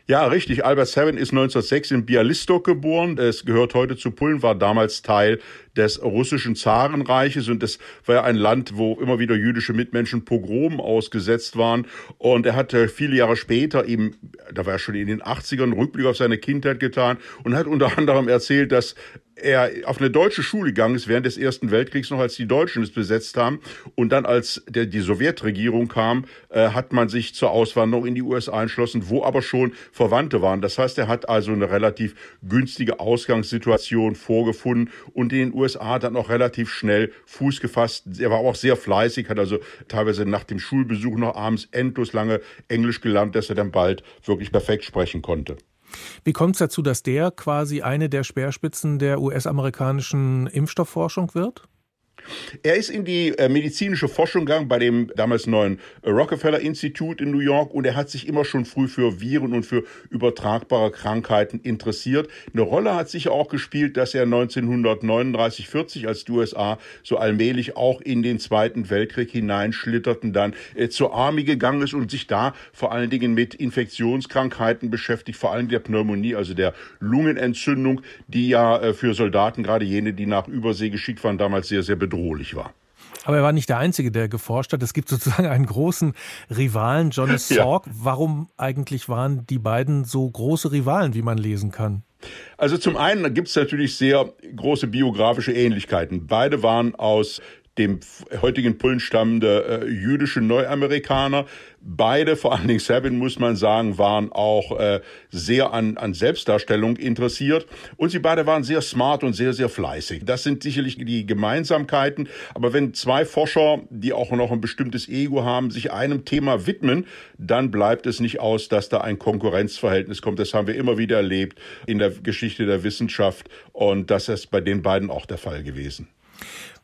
Ja, richtig. Albert Sabin ist 1906 in Bialystok geboren. Es gehört heute zu Polen, war damals Teil des russischen Zarenreiches und das war ja ein Land, wo immer wieder jüdische Mitmenschen Pogromen ausgesetzt waren. Und er hatte viele Jahre später eben, da war er schon in den 80ern, Rückblick auf seine Kindheit getan und hat unter anderem erzählt, dass er auf eine deutsche Schule gegangen ist während des Ersten Weltkriegs noch, als die Deutschen es besetzt haben. Und dann, als der, die Sowjetregierung kam, äh, hat man sich zur Auswanderung in die USA entschlossen, wo aber schon Verwandte waren. Das heißt, er hat also eine relativ günstige Ausgangssituation vorgefunden und in den USA dann auch relativ schnell Fuß gefasst. Er war auch sehr fleißig, hat also teilweise nach dem Schulbesuch noch abends endlos lange Englisch gelernt, dass er dann bald wirklich perfekt sprechen konnte. Wie kommt es dazu, dass der quasi eine der Speerspitzen der US-amerikanischen Impfstoffforschung wird? Er ist in die äh, medizinische Forschung gegangen bei dem damals neuen Rockefeller Institut in New York und er hat sich immer schon früh für Viren und für übertragbare Krankheiten interessiert. Eine Rolle hat sicher auch gespielt, dass er 1939, 40, als die USA so allmählich auch in den Zweiten Weltkrieg hineinschlitterten, dann äh, zur Army gegangen ist und sich da vor allen Dingen mit Infektionskrankheiten beschäftigt, vor allem der Pneumonie, also der Lungenentzündung, die ja äh, für Soldaten, gerade jene, die nach Übersee geschickt waren, damals sehr, sehr bedrohlich bedrohlich war. Aber er war nicht der Einzige, der geforscht hat. Es gibt sozusagen einen großen Rivalen, Jonas Salk. Ja. Warum eigentlich waren die beiden so große Rivalen, wie man lesen kann? Also zum einen gibt es natürlich sehr große biografische Ähnlichkeiten. Beide waren aus dem heutigen Pullen stammende äh, jüdische Neuamerikaner. Beide, vor allen Dingen Sabin, muss man sagen, waren auch äh, sehr an, an Selbstdarstellung interessiert. Und sie beide waren sehr smart und sehr, sehr fleißig. Das sind sicherlich die Gemeinsamkeiten. Aber wenn zwei Forscher, die auch noch ein bestimmtes Ego haben, sich einem Thema widmen, dann bleibt es nicht aus, dass da ein Konkurrenzverhältnis kommt. Das haben wir immer wieder erlebt in der Geschichte der Wissenschaft. Und das ist bei den beiden auch der Fall gewesen.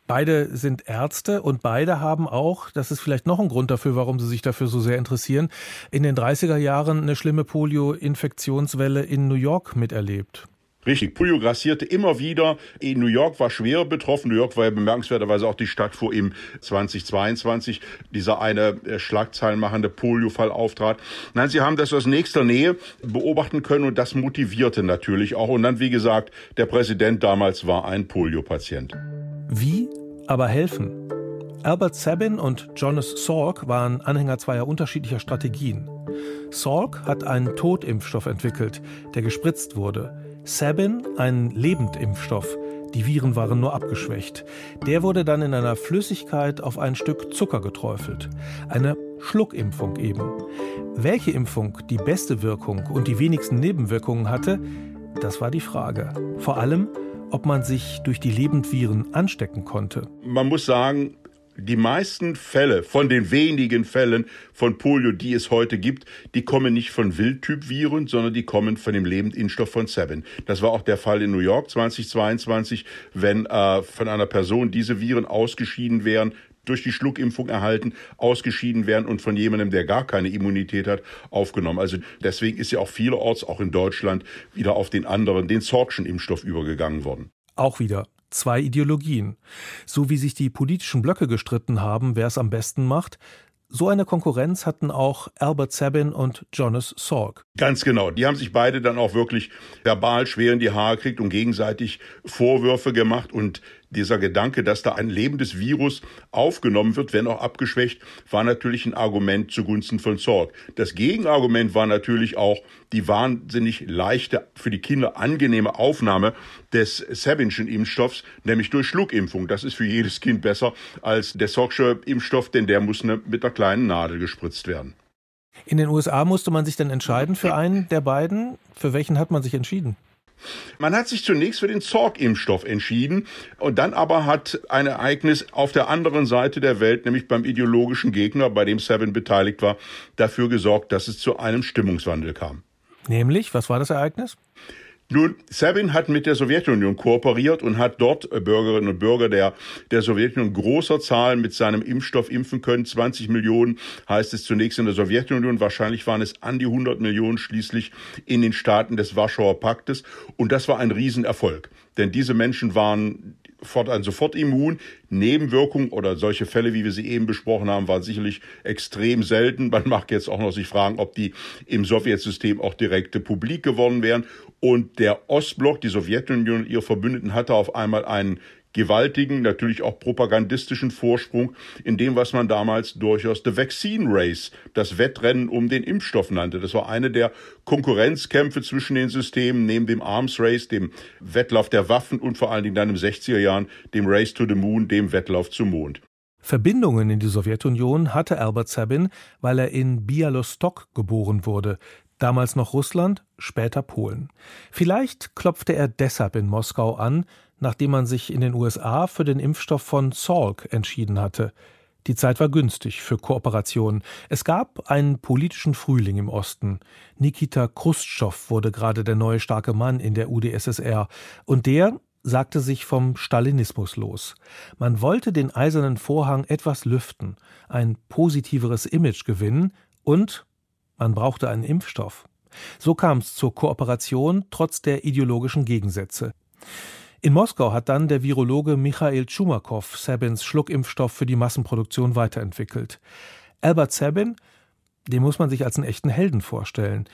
Beide sind Ärzte und beide haben auch, das ist vielleicht noch ein Grund dafür, warum sie sich dafür so sehr interessieren, in den 30er Jahren eine schlimme Polio-Infektionswelle in New York miterlebt. Richtig, Polio grassierte immer wieder. New York war schwer betroffen. New York war ja bemerkenswerterweise auch die Stadt, wo im 2022 dieser eine äh, schlagzeilenmachende Polio-Fall auftrat. Nein, sie haben das aus nächster Nähe beobachten können und das motivierte natürlich auch. Und dann, wie gesagt, der Präsident damals war ein Polio-Patient. Wie aber helfen. Albert Sabin und Jonas Salk waren Anhänger zweier unterschiedlicher Strategien. Salk hat einen Totimpfstoff entwickelt, der gespritzt wurde. Sabin einen Lebendimpfstoff. Die Viren waren nur abgeschwächt. Der wurde dann in einer Flüssigkeit auf ein Stück Zucker geträufelt. Eine Schluckimpfung eben. Welche Impfung die beste Wirkung und die wenigsten Nebenwirkungen hatte, das war die Frage. Vor allem, ob man sich durch die Lebendviren anstecken konnte. Man muss sagen, die meisten Fälle, von den wenigen Fällen von Polio, die es heute gibt, die kommen nicht von Wildtyp-Viren, sondern die kommen von dem Lebendimpfstoff von Seven. Das war auch der Fall in New York 2022, wenn äh, von einer Person diese Viren ausgeschieden wären, durch die Schluckimpfung erhalten, ausgeschieden werden und von jemandem, der gar keine Immunität hat, aufgenommen. Also deswegen ist ja auch vielerorts, auch in Deutschland, wieder auf den anderen, den Sorgschen Impfstoff übergegangen worden. Auch wieder zwei Ideologien. So wie sich die politischen Blöcke gestritten haben, wer es am besten macht, so eine Konkurrenz hatten auch Albert Sabin und Jonas Salk. Ganz genau. Die haben sich beide dann auch wirklich verbal schwer in die Haare gekriegt und gegenseitig Vorwürfe gemacht. Und dieser Gedanke, dass da ein lebendes Virus aufgenommen wird, wenn auch abgeschwächt, war natürlich ein Argument zugunsten von Zorg. Das Gegenargument war natürlich auch die wahnsinnig leichte, für die Kinder angenehme Aufnahme des Sabinschen Impfstoffs, nämlich durch Schluckimpfung. Das ist für jedes Kind besser als der Zorgsche Impfstoff, denn der muss mit einer kleinen Nadel gespritzt werden. In den USA musste man sich dann entscheiden für einen der beiden. Für welchen hat man sich entschieden? Man hat sich zunächst für den Zorg-Impfstoff entschieden und dann aber hat ein Ereignis auf der anderen Seite der Welt, nämlich beim ideologischen Gegner, bei dem Seven beteiligt war, dafür gesorgt, dass es zu einem Stimmungswandel kam. Nämlich, was war das Ereignis? Nun, Sabin hat mit der Sowjetunion kooperiert und hat dort äh, Bürgerinnen und Bürger der, der Sowjetunion großer Zahlen mit seinem Impfstoff impfen können. 20 Millionen heißt es zunächst in der Sowjetunion. Wahrscheinlich waren es an die 100 Millionen schließlich in den Staaten des Warschauer Paktes. Und das war ein Riesenerfolg. Denn diese Menschen waren fortan sofort immun. Nebenwirkungen oder solche Fälle, wie wir sie eben besprochen haben, waren sicherlich extrem selten. Man mag jetzt auch noch sich fragen, ob die im Sowjetsystem auch direkte publik geworden wären. Und der Ostblock, die Sowjetunion und ihre Verbündeten hatte auf einmal einen gewaltigen, natürlich auch propagandistischen Vorsprung in dem, was man damals durchaus The Vaccine Race, das Wettrennen um den Impfstoff nannte. Das war eine der Konkurrenzkämpfe zwischen den Systemen, neben dem Arms Race, dem Wettlauf der Waffen und vor allen Dingen dann im 60er Jahren dem Race to the Moon, dem Wettlauf zum Mond. Verbindungen in die Sowjetunion hatte Albert Sabin, weil er in Bialystok geboren wurde, damals noch Russland, später Polen. Vielleicht klopfte er deshalb in Moskau an, nachdem man sich in den USA für den Impfstoff von Salk entschieden hatte. Die Zeit war günstig für Kooperationen. Es gab einen politischen Frühling im Osten. Nikita Khrushchev wurde gerade der neue starke Mann in der UdSSR. Und der sagte sich vom Stalinismus los. Man wollte den eisernen Vorhang etwas lüften, ein positiveres Image gewinnen und man brauchte einen Impfstoff. So kam es zur Kooperation trotz der ideologischen Gegensätze. In Moskau hat dann der Virologe Michael Tschumakow Sabins Schluckimpfstoff für die Massenproduktion weiterentwickelt. Albert Sabin, den muss man sich als einen echten Helden vorstellen.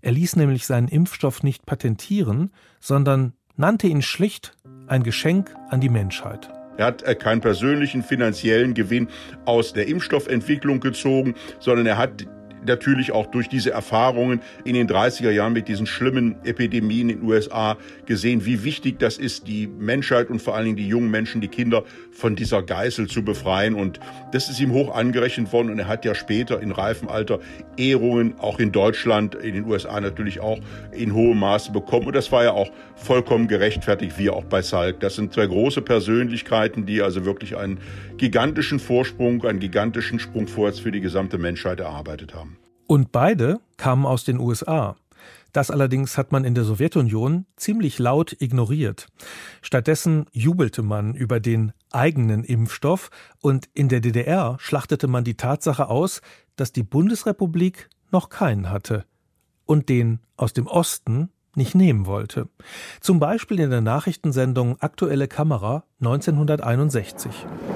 Er ließ nämlich seinen Impfstoff nicht patentieren, sondern nannte ihn schlicht ein Geschenk an die Menschheit. Er hat äh, keinen persönlichen finanziellen Gewinn aus der Impfstoffentwicklung gezogen, sondern er hat natürlich auch durch diese Erfahrungen in den 30er Jahren mit diesen schlimmen Epidemien in den USA gesehen, wie wichtig das ist, die Menschheit und vor allen Dingen die jungen Menschen, die Kinder von dieser Geißel zu befreien. Und das ist ihm hoch angerechnet worden. Und er hat ja später in reifem Alter Ehrungen auch in Deutschland, in den USA natürlich auch in hohem Maße bekommen. Und das war ja auch vollkommen gerechtfertigt, wie auch bei Salk. Das sind zwei große Persönlichkeiten, die also wirklich einen gigantischen Vorsprung, einen gigantischen Sprung vorwärts für die gesamte Menschheit erarbeitet haben. Und beide kamen aus den USA. Das allerdings hat man in der Sowjetunion ziemlich laut ignoriert. Stattdessen jubelte man über den eigenen Impfstoff und in der DDR schlachtete man die Tatsache aus, dass die Bundesrepublik noch keinen hatte und den aus dem Osten nicht nehmen wollte. Zum Beispiel in der Nachrichtensendung Aktuelle Kamera 1961.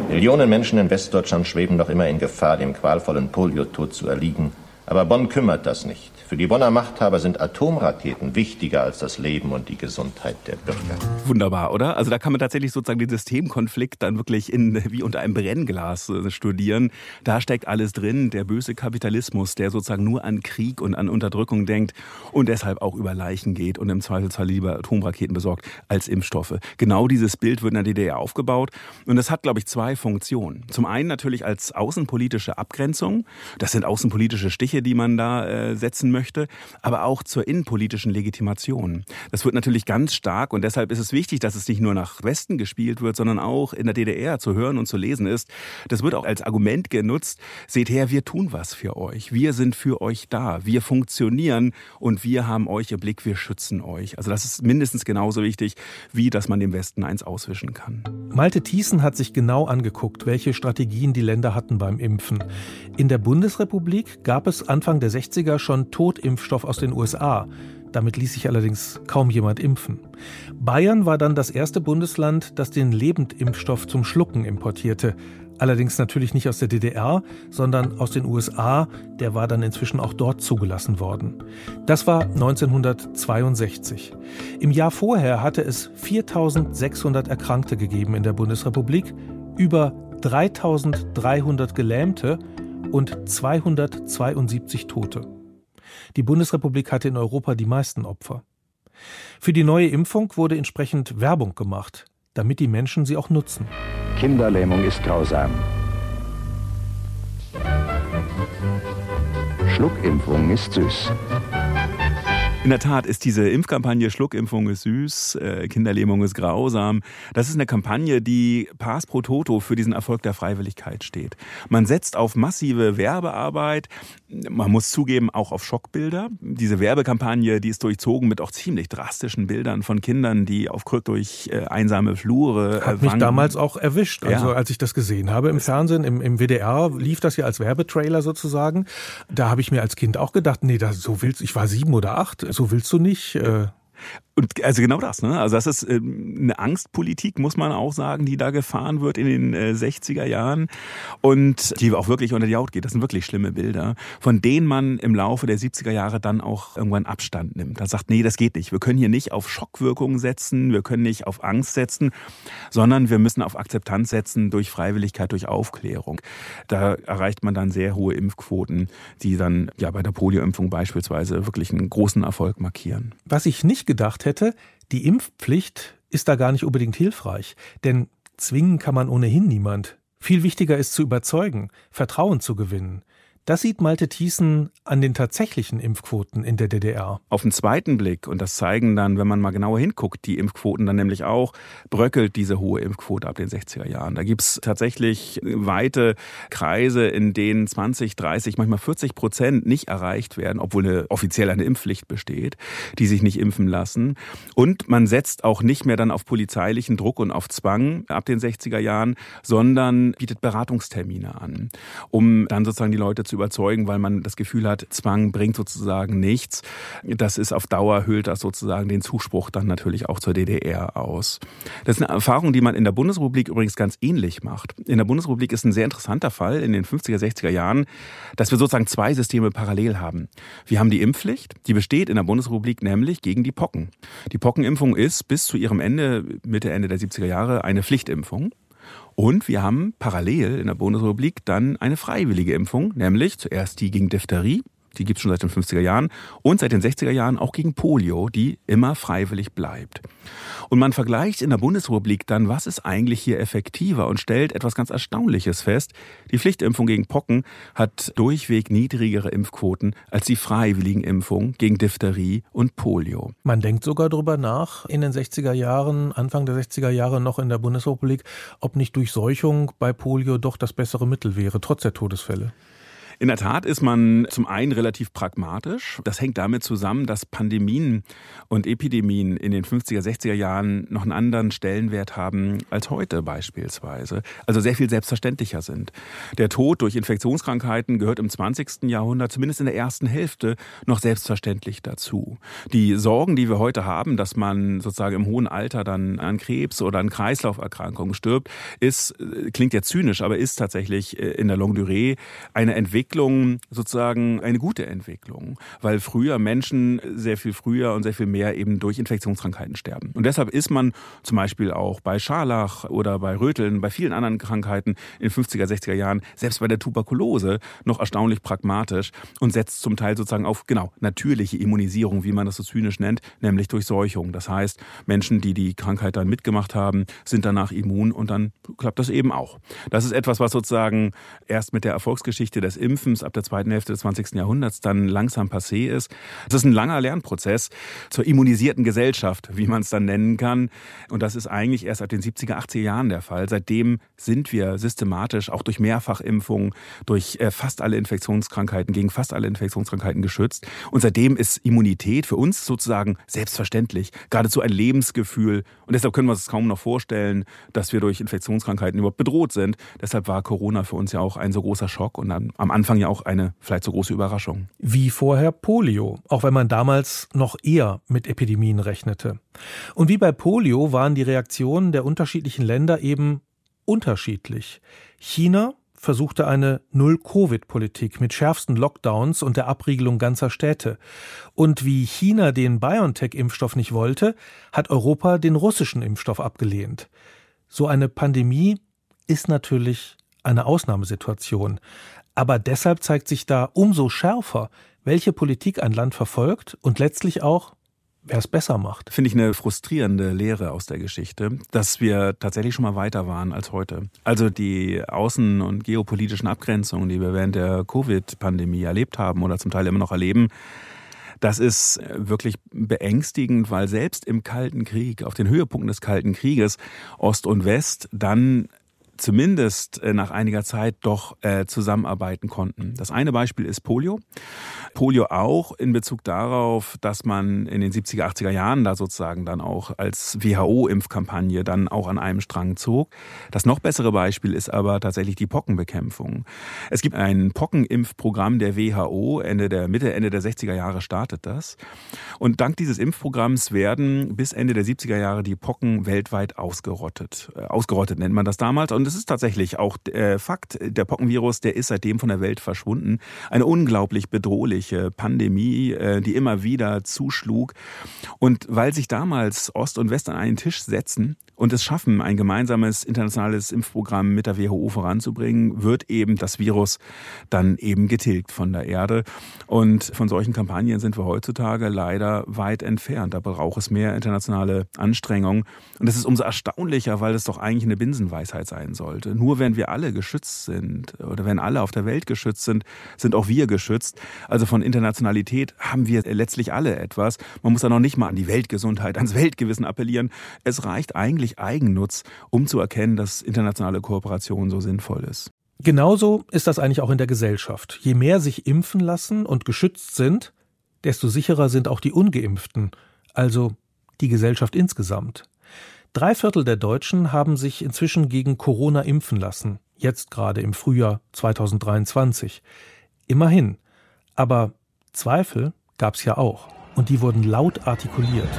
Millionen Menschen in Westdeutschland schweben noch immer in Gefahr, dem qualvollen Poliotod zu erliegen. Aber Bonn kümmert das nicht. Für die Bonner Machthaber sind Atomraketen wichtiger als das Leben und die Gesundheit der Bürger. Wunderbar, oder? Also da kann man tatsächlich sozusagen den Systemkonflikt dann wirklich in, wie unter einem Brennglas äh, studieren. Da steckt alles drin. Der böse Kapitalismus, der sozusagen nur an Krieg und an Unterdrückung denkt und deshalb auch über Leichen geht und im Zweifelsfall lieber Atomraketen besorgt als Impfstoffe. Genau dieses Bild wird in der DDR aufgebaut. Und das hat, glaube ich, zwei Funktionen. Zum einen natürlich als außenpolitische Abgrenzung. Das sind außenpolitische Stiche, die man da äh, setzen möchte möchte, aber auch zur innenpolitischen Legitimation. Das wird natürlich ganz stark und deshalb ist es wichtig, dass es nicht nur nach Westen gespielt wird, sondern auch in der DDR zu hören und zu lesen ist. Das wird auch als Argument genutzt. Seht her, wir tun was für euch. Wir sind für euch da. Wir funktionieren und wir haben euch im Blick. Wir schützen euch. Also das ist mindestens genauso wichtig, wie dass man dem Westen eins auswischen kann. Malte Thiessen hat sich genau angeguckt, welche Strategien die Länder hatten beim Impfen. In der Bundesrepublik gab es Anfang der 60er schon Totimpfstoff aus den USA. Damit ließ sich allerdings kaum jemand impfen. Bayern war dann das erste Bundesland, das den Lebendimpfstoff zum Schlucken importierte. Allerdings natürlich nicht aus der DDR, sondern aus den USA. Der war dann inzwischen auch dort zugelassen worden. Das war 1962. Im Jahr vorher hatte es 4600 Erkrankte gegeben in der Bundesrepublik, über 3300 Gelähmte und 272 Tote. Die Bundesrepublik hatte in Europa die meisten Opfer. Für die neue Impfung wurde entsprechend Werbung gemacht, damit die Menschen sie auch nutzen. Kinderlähmung ist grausam. Schluckimpfung ist süß. In der Tat ist diese Impfkampagne Schluckimpfung ist süß, äh, Kinderlähmung ist grausam. Das ist eine Kampagne, die Pass pro Toto für diesen Erfolg der Freiwilligkeit steht. Man setzt auf massive Werbearbeit, man muss zugeben auch auf Schockbilder. Diese Werbekampagne, die ist durchzogen mit auch ziemlich drastischen Bildern von Kindern, die auf Krück durch äh, einsame Flure äh, Hat mich damals auch erwischt. Also ja. als ich das gesehen habe im Fernsehen, im, im WDR lief das ja als Werbetrailer sozusagen. Da habe ich mir als Kind auch gedacht, nee, das, so willst ich war sieben oder acht so willst du nicht. Äh Und also genau das, ne? Also das ist äh, eine Angstpolitik, muss man auch sagen, die da gefahren wird in den äh, 60er Jahren und die auch wirklich unter die Haut geht. Das sind wirklich schlimme Bilder, von denen man im Laufe der 70er Jahre dann auch irgendwann Abstand nimmt. Da sagt, nee, das geht nicht. Wir können hier nicht auf Schockwirkungen setzen, wir können nicht auf Angst setzen, sondern wir müssen auf Akzeptanz setzen durch Freiwilligkeit, durch Aufklärung. Da erreicht man dann sehr hohe Impfquoten, die dann ja bei der Polioimpfung beispielsweise wirklich einen großen Erfolg markieren. Was ich nicht gedacht hätte, die Impfpflicht ist da gar nicht unbedingt hilfreich, denn zwingen kann man ohnehin niemand. Viel wichtiger ist zu überzeugen, Vertrauen zu gewinnen. Das sieht Malte Thiessen an den tatsächlichen Impfquoten in der DDR. Auf den zweiten Blick, und das zeigen dann, wenn man mal genauer hinguckt, die Impfquoten dann nämlich auch, bröckelt diese hohe Impfquote ab den 60er Jahren. Da gibt's tatsächlich weite Kreise, in denen 20, 30, manchmal 40 Prozent nicht erreicht werden, obwohl eine, offiziell eine Impfpflicht besteht, die sich nicht impfen lassen. Und man setzt auch nicht mehr dann auf polizeilichen Druck und auf Zwang ab den 60er Jahren, sondern bietet Beratungstermine an, um dann sozusagen die Leute zu überzeugen, weil man das Gefühl hat, Zwang bringt sozusagen nichts. Das ist auf Dauer, hüllt das sozusagen den Zuspruch dann natürlich auch zur DDR aus. Das ist eine Erfahrung, die man in der Bundesrepublik übrigens ganz ähnlich macht. In der Bundesrepublik ist ein sehr interessanter Fall in den 50er, 60er Jahren, dass wir sozusagen zwei Systeme parallel haben. Wir haben die Impfpflicht, die besteht in der Bundesrepublik nämlich gegen die Pocken. Die Pockenimpfung ist bis zu ihrem Ende, Mitte, Ende der 70er Jahre, eine Pflichtimpfung. Und wir haben parallel in der Bundesrepublik dann eine freiwillige Impfung, nämlich zuerst die gegen Diphtherie, die gibt es schon seit den 50er Jahren und seit den 60er Jahren auch gegen Polio, die immer freiwillig bleibt. Und man vergleicht in der Bundesrepublik dann, was ist eigentlich hier effektiver und stellt etwas ganz Erstaunliches fest. Die Pflichtimpfung gegen Pocken hat durchweg niedrigere Impfquoten als die freiwilligen Impfungen gegen Diphtherie und Polio. Man denkt sogar darüber nach, in den 60er Jahren, Anfang der 60er Jahre noch in der Bundesrepublik, ob nicht Durchseuchung bei Polio doch das bessere Mittel wäre, trotz der Todesfälle. In der Tat ist man zum einen relativ pragmatisch. Das hängt damit zusammen, dass Pandemien und Epidemien in den 50er, 60er Jahren noch einen anderen Stellenwert haben als heute beispielsweise. Also sehr viel selbstverständlicher sind. Der Tod durch Infektionskrankheiten gehört im 20. Jahrhundert, zumindest in der ersten Hälfte, noch selbstverständlich dazu. Die Sorgen, die wir heute haben, dass man sozusagen im hohen Alter dann an Krebs oder an Kreislauferkrankungen stirbt, ist, klingt jetzt zynisch, aber ist tatsächlich in der Longue Durée eine Entwicklung, Entwicklung sozusagen eine gute Entwicklung, weil früher Menschen sehr viel früher und sehr viel mehr eben durch Infektionskrankheiten sterben. Und deshalb ist man zum Beispiel auch bei Scharlach oder bei Röteln, bei vielen anderen Krankheiten in den 50er, 60er Jahren, selbst bei der Tuberkulose, noch erstaunlich pragmatisch und setzt zum Teil sozusagen auf, genau, natürliche Immunisierung, wie man das so zynisch nennt, nämlich durch Seuchung. Das heißt, Menschen, die die Krankheit dann mitgemacht haben, sind danach immun und dann klappt das eben auch. Das ist etwas, was sozusagen erst mit der Erfolgsgeschichte des Impfens Impfens ab der zweiten Hälfte des 20. Jahrhunderts dann langsam passé ist. Das ist ein langer Lernprozess zur immunisierten Gesellschaft, wie man es dann nennen kann. Und das ist eigentlich erst ab den 70er, 80er Jahren der Fall. Seitdem sind wir systematisch auch durch Mehrfachimpfungen, durch äh, fast alle Infektionskrankheiten, gegen fast alle Infektionskrankheiten geschützt. Und seitdem ist Immunität für uns sozusagen selbstverständlich, geradezu ein Lebensgefühl. Und deshalb können wir uns kaum noch vorstellen, dass wir durch Infektionskrankheiten überhaupt bedroht sind. Deshalb war Corona für uns ja auch ein so großer Schock und dann am Anfang ja auch eine vielleicht so große Überraschung. Wie vorher Polio, auch wenn man damals noch eher mit Epidemien rechnete. Und wie bei Polio waren die Reaktionen der unterschiedlichen Länder eben unterschiedlich. China versuchte eine Null-Covid-Politik mit schärfsten Lockdowns und der Abriegelung ganzer Städte. Und wie China den BioNTech-Impfstoff nicht wollte, hat Europa den russischen Impfstoff abgelehnt. So eine Pandemie ist natürlich eine Ausnahmesituation. Aber deshalb zeigt sich da umso schärfer, welche Politik ein Land verfolgt und letztlich auch, wer es besser macht. Finde ich eine frustrierende Lehre aus der Geschichte, dass wir tatsächlich schon mal weiter waren als heute. Also die außen- und geopolitischen Abgrenzungen, die wir während der Covid-Pandemie erlebt haben oder zum Teil immer noch erleben, das ist wirklich beängstigend, weil selbst im Kalten Krieg, auf den Höhepunkten des Kalten Krieges, Ost und West dann zumindest äh, nach einiger Zeit doch äh, zusammenarbeiten konnten. Das eine Beispiel ist Polio. Polio auch in Bezug darauf, dass man in den 70er, 80er Jahren da sozusagen dann auch als WHO-Impfkampagne dann auch an einem Strang zog. Das noch bessere Beispiel ist aber tatsächlich die Pockenbekämpfung. Es gibt ein Pockenimpfprogramm der WHO, Ende der Mitte, Ende der 60er Jahre startet das. Und dank dieses Impfprogramms werden bis Ende der 70er Jahre die Pocken weltweit ausgerottet. Äh, ausgerottet nennt man das damals. Und es ist tatsächlich auch äh, Fakt, der Pockenvirus, der ist seitdem von der Welt verschwunden. Eine unglaublich bedrohliche Pandemie, äh, die immer wieder zuschlug. Und weil sich damals Ost und West an einen Tisch setzen und es schaffen, ein gemeinsames internationales Impfprogramm mit der WHO voranzubringen, wird eben das Virus dann eben getilgt von der Erde. Und von solchen Kampagnen sind wir heutzutage leider weit entfernt. Da braucht es mehr internationale Anstrengungen. Und das ist umso erstaunlicher, weil es doch eigentlich eine Binsenweisheit sein sollte. Nur wenn wir alle geschützt sind oder wenn alle auf der Welt geschützt sind, sind auch wir geschützt. Also von Internationalität haben wir letztlich alle etwas. Man muss da noch nicht mal an die Weltgesundheit, ans Weltgewissen appellieren. Es reicht eigentlich Eigennutz, um zu erkennen, dass internationale Kooperation so sinnvoll ist. Genauso ist das eigentlich auch in der Gesellschaft. Je mehr sich impfen lassen und geschützt sind, desto sicherer sind auch die ungeimpften, also die Gesellschaft insgesamt. Drei Viertel der Deutschen haben sich inzwischen gegen Corona impfen lassen, jetzt gerade im Frühjahr 2023. Immerhin. Aber Zweifel gab es ja auch, und die wurden laut artikuliert.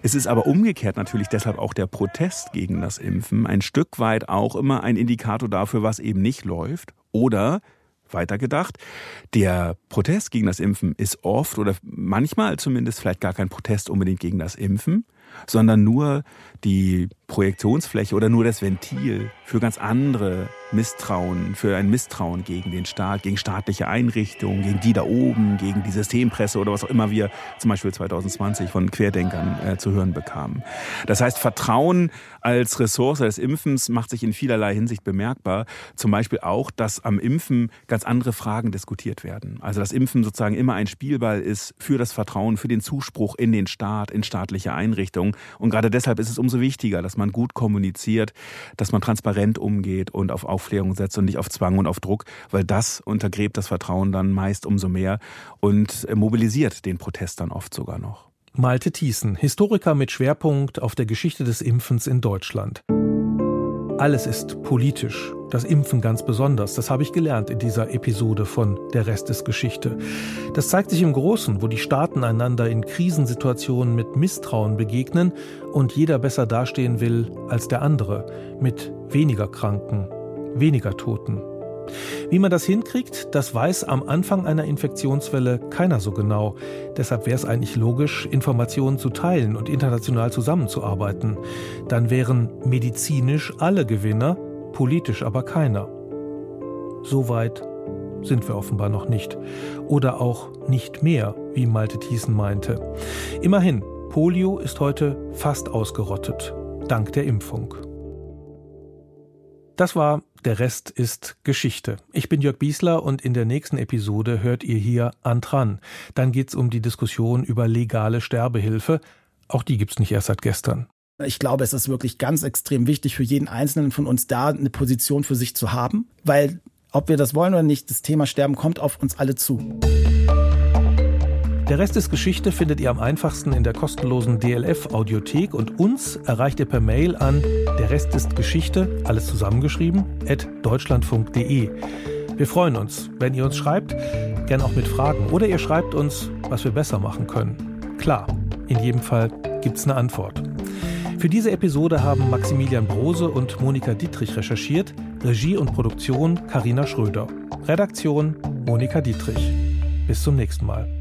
Es ist aber umgekehrt natürlich deshalb auch der Protest gegen das Impfen ein Stück weit auch immer ein Indikator dafür, was eben nicht läuft. Oder weitergedacht, der Protest gegen das Impfen ist oft oder manchmal zumindest vielleicht gar kein Protest unbedingt gegen das Impfen, sondern nur die Projektionsfläche oder nur das Ventil für ganz andere Misstrauen, für ein Misstrauen gegen den Staat, gegen staatliche Einrichtungen, gegen die da oben, gegen die Systempresse oder was auch immer wir zum Beispiel 2020 von Querdenkern äh, zu hören bekamen. Das heißt, Vertrauen als Ressource des Impfens macht sich in vielerlei Hinsicht bemerkbar. Zum Beispiel auch, dass am Impfen ganz andere Fragen diskutiert werden. Also dass Impfen sozusagen immer ein Spielball ist für das Vertrauen, für den Zuspruch in den Staat, in staatliche Einrichtungen. Und gerade deshalb ist es umso wichtiger, dass man gut kommuniziert, dass man transparent umgeht und auf Aufklärung setzt und nicht auf Zwang und auf Druck, weil das untergräbt das Vertrauen dann meist umso mehr und mobilisiert den Protest dann oft sogar noch. Malte Thiessen, Historiker mit Schwerpunkt auf der Geschichte des Impfens in Deutschland. Alles ist politisch, das Impfen ganz besonders. Das habe ich gelernt in dieser Episode von Der Rest ist Geschichte. Das zeigt sich im Großen, wo die Staaten einander in Krisensituationen mit Misstrauen begegnen und jeder besser dastehen will als der andere, mit weniger Kranken, weniger Toten. Wie man das hinkriegt, das weiß am Anfang einer Infektionswelle keiner so genau. Deshalb wäre es eigentlich logisch, Informationen zu teilen und international zusammenzuarbeiten. Dann wären medizinisch alle Gewinner, politisch aber keiner. So weit sind wir offenbar noch nicht. Oder auch nicht mehr, wie Malte Thiessen meinte. Immerhin, Polio ist heute fast ausgerottet, dank der Impfung. Das war Der Rest ist Geschichte. Ich bin Jörg Biesler und in der nächsten Episode hört ihr hier Antran. Dann geht's um die Diskussion über legale Sterbehilfe. Auch die gibt's nicht erst seit gestern. Ich glaube, es ist wirklich ganz extrem wichtig für jeden Einzelnen von uns da, eine Position für sich zu haben, weil ob wir das wollen oder nicht, das Thema Sterben kommt auf uns alle zu. Der Rest ist Geschichte findet ihr am einfachsten in der kostenlosen DLF-Audiothek und uns erreicht ihr per Mail an der Rest ist Geschichte, alles zusammengeschrieben, at deutschlandfunk.de. Wir freuen uns, wenn ihr uns schreibt, gern auch mit Fragen oder ihr schreibt uns, was wir besser machen können. Klar, in jedem Fall gibt's eine Antwort. Für diese Episode haben Maximilian Brose und Monika Dietrich recherchiert, Regie und Produktion Karina Schröder, Redaktion Monika Dietrich. Bis zum nächsten Mal.